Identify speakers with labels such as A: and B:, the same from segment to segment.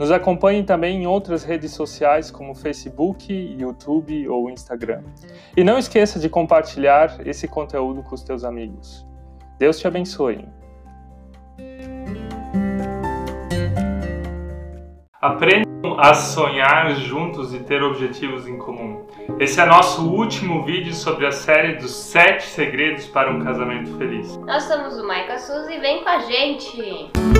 A: Nos acompanhe também em outras redes sociais como Facebook, YouTube ou Instagram. E não esqueça de compartilhar esse conteúdo com os teus amigos. Deus te abençoe. Aprendam a sonhar juntos e ter objetivos em comum. Esse é nosso último vídeo sobre a série dos 7 segredos para um casamento feliz.
B: Nós somos o Maica Suzy vem com a gente!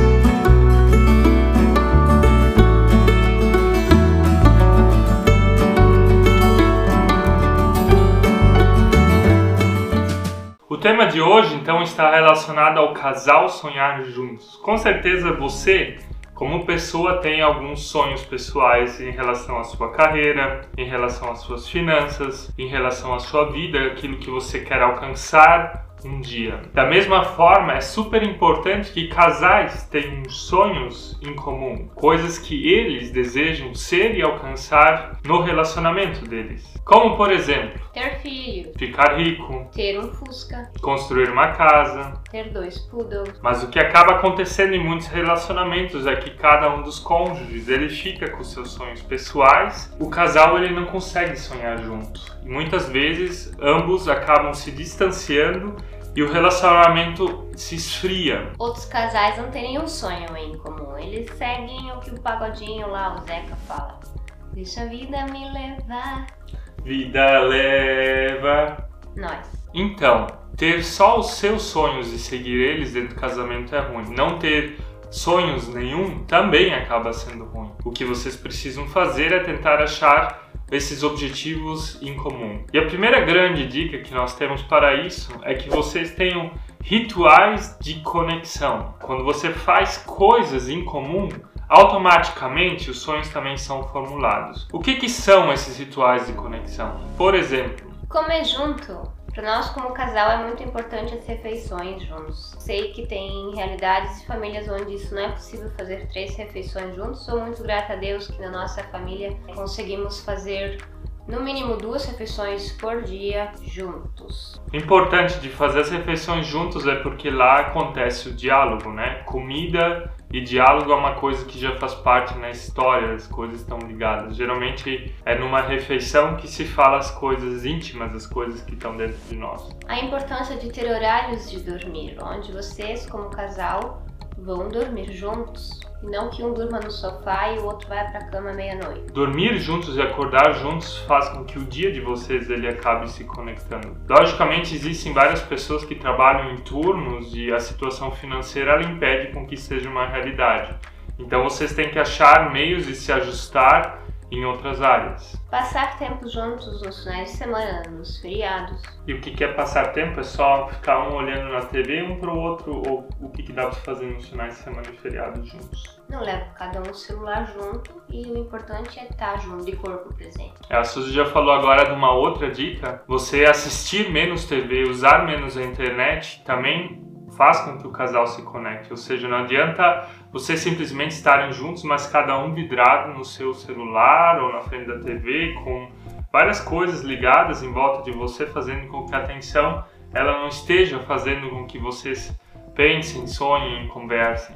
A: Tema de hoje então está relacionado ao casal sonhar juntos. Com certeza você, como pessoa, tem alguns sonhos pessoais em relação à sua carreira, em relação às suas finanças, em relação à sua vida, aquilo que você quer alcançar um dia. Da mesma forma, é super importante que casais tenham sonhos em comum, coisas que eles desejam ser e alcançar no relacionamento deles. Como, por exemplo,
B: ter filho,
A: ficar rico,
B: ter um Fusca,
A: construir uma casa,
B: ter dois poodles.
A: Mas o que acaba acontecendo em muitos relacionamentos é que cada um dos cônjuges ele fica com seus sonhos pessoais, o casal ele não consegue sonhar junto. E muitas vezes ambos acabam se distanciando e o relacionamento se esfria.
B: Outros casais não têm nenhum sonho em comum. Eles seguem o que o pagodinho lá, o Zeca, fala. Deixa a vida me levar.
A: Vida leva.
B: Nós.
A: Então, ter só os seus sonhos e seguir eles dentro do casamento é ruim. Não ter sonhos nenhum também acaba sendo ruim. O que vocês precisam fazer é tentar achar esses objetivos em comum. E a primeira grande dica que nós temos para isso é que vocês tenham rituais de conexão. Quando você faz coisas em comum, automaticamente os sonhos também são formulados. O que, que são esses rituais de conexão? Por exemplo,
B: comer junto. Para nós, como casal, é muito importante as refeições juntos. Sei que tem realidades e famílias onde isso não é possível fazer três refeições juntos. Sou muito grata a Deus que na nossa família conseguimos fazer no mínimo duas refeições por dia juntos.
A: Importante de fazer as refeições juntos é porque lá acontece o diálogo, né? Comida e diálogo é uma coisa que já faz parte na história, as coisas estão ligadas. Geralmente é numa refeição que se fala as coisas íntimas, as coisas que estão dentro de nós.
B: A importância de ter horários de dormir, onde vocês, como casal, vão dormir juntos. E não que um durma no sofá e o outro vai para a cama meia-noite.
A: Dormir juntos e acordar juntos faz com que o dia de vocês ele acabe se conectando. Logicamente existem várias pessoas que trabalham em turnos e a situação financeira ela impede com que seja uma realidade. Então vocês têm que achar meios de se ajustar em outras áreas.
B: Passar tempo juntos nos finais de semana, nos feriados.
A: E o que quer passar tempo é só ficar um olhando na TV um pro outro, ou o que, que dá pra fazer nos finais de semana e feriados juntos?
B: Não leva cada um o celular junto e o importante é estar junto, de corpo presente.
A: É, a Suzy já falou agora de uma outra dica: você assistir menos TV, usar menos a internet também faz com que o casal se conecte. Ou seja, não adianta você simplesmente estarem juntos, mas cada um vidrado no seu celular ou na frente da TV com várias coisas ligadas em volta de você, fazendo com que a atenção ela não esteja fazendo com que vocês pensem, sonhem, conversem.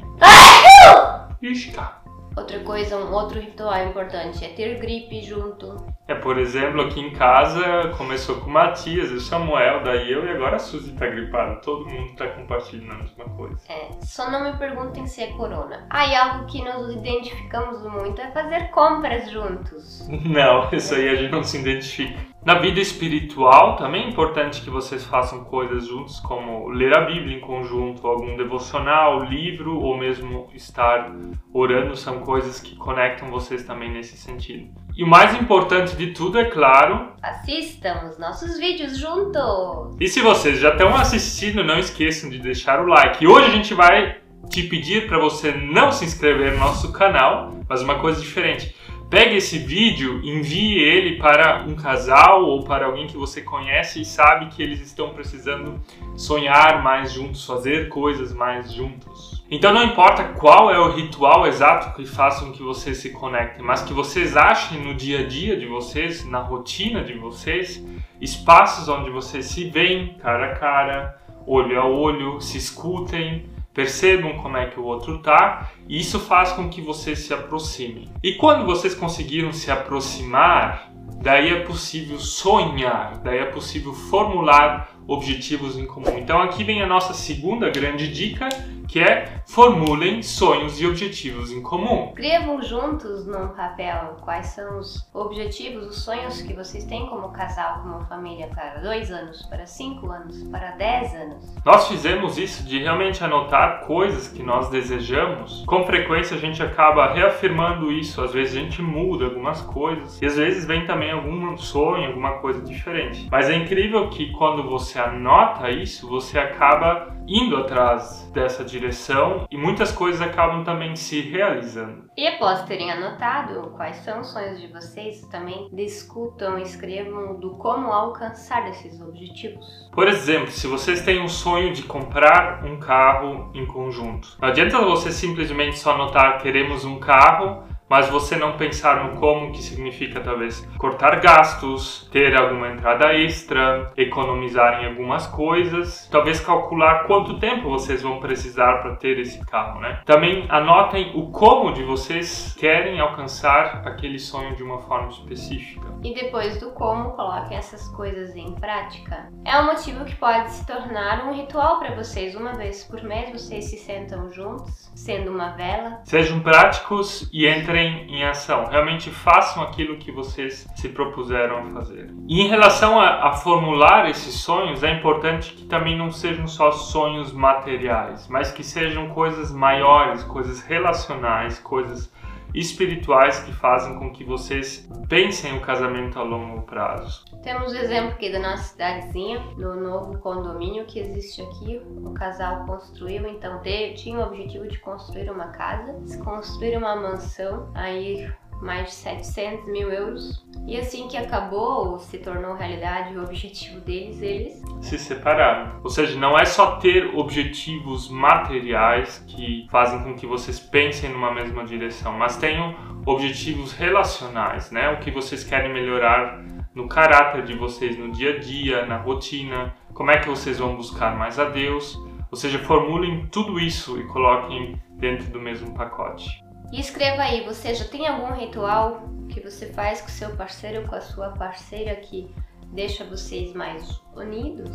A: Ixi, cara.
B: Outra coisa, um outro ritual importante é ter gripe junto.
A: É, por exemplo, aqui em casa começou com o Matias, o Samuel, daí eu e agora a Suzy tá gripada. Todo mundo tá compartilhando a mesma coisa.
B: É, só não me perguntem se é corona. Ah, e algo que nos identificamos muito é fazer compras juntos.
A: Não, isso aí a gente não se identifica. Na vida espiritual também é importante que vocês façam coisas juntos, como ler a Bíblia em conjunto, algum devocional, livro ou mesmo estar orando, são coisas que conectam vocês também nesse sentido. E o mais importante de tudo é claro,
B: assistam os nossos vídeos juntos.
A: E se vocês já estão assistindo, não esqueçam de deixar o like. E hoje a gente vai te pedir para você não se inscrever no nosso canal, mas uma coisa diferente Pegue esse vídeo, envie ele para um casal ou para alguém que você conhece e sabe que eles estão precisando sonhar mais juntos, fazer coisas mais juntos. Então não importa qual é o ritual exato que faça com que vocês se conectem, mas que vocês achem no dia a dia de vocês, na rotina de vocês, espaços onde vocês se veem cara a cara, olho a olho, se escutem, percebam como é que o outro tá, e isso faz com que vocês se aproximem. E quando vocês conseguiram se aproximar, daí é possível sonhar, daí é possível formular objetivos em comum. Então aqui vem a nossa segunda grande dica, que é formulem sonhos e objetivos em comum.
B: Escrevam juntos num papel quais são os objetivos, os sonhos que vocês têm como casal, como família, para dois anos, para cinco anos, para dez anos.
A: Nós fizemos isso de realmente anotar coisas que nós desejamos. Com frequência a gente acaba reafirmando isso, às vezes a gente muda algumas coisas e às vezes vem também algum sonho, alguma coisa diferente. Mas é incrível que quando você anota isso, você acaba indo atrás dessa direção e muitas coisas acabam também se realizando.
B: E após terem anotado quais são os sonhos de vocês, também discutam, escrevam do como alcançar esses objetivos.
A: Por exemplo, se vocês têm um sonho de comprar um carro em conjunto, não adianta você simplesmente só anotar queremos um carro mas você não pensar no como, que significa talvez cortar gastos, ter alguma entrada extra, economizar em algumas coisas, talvez calcular quanto tempo vocês vão precisar para ter esse carro, né? Também anotem o como de vocês querem alcançar aquele sonho de uma forma específica.
B: E depois do como, coloquem essas coisas em prática. É um motivo que pode se tornar um ritual para vocês. Uma vez por mês vocês se sentam juntos, sendo uma vela.
A: Sejam práticos e entrem em ação, realmente façam aquilo que vocês se propuseram a fazer. E em relação a, a formular esses sonhos, é importante que também não sejam só sonhos materiais, mas que sejam coisas maiores, coisas relacionais, coisas espirituais que fazem com que vocês pensem o casamento a longo prazo.
B: Temos o exemplo aqui da nossa cidadezinha, no novo condomínio que existe aqui. O casal construiu, então tinha o objetivo de construir uma casa, construir uma mansão. Aí mais de 700 mil euros. E assim que acabou, se tornou realidade o objetivo deles, eles
A: se separaram. Ou seja, não é só ter objetivos materiais que fazem com que vocês pensem numa mesma direção, mas tenham objetivos relacionais, né? O que vocês querem melhorar no caráter de vocês no dia a dia, na rotina, como é que vocês vão buscar mais a Deus. Ou seja, formulem tudo isso e coloquem dentro do mesmo pacote.
B: E escreva aí, você já tem algum ritual que você faz com seu parceiro ou com a sua parceira que deixa vocês mais unidos?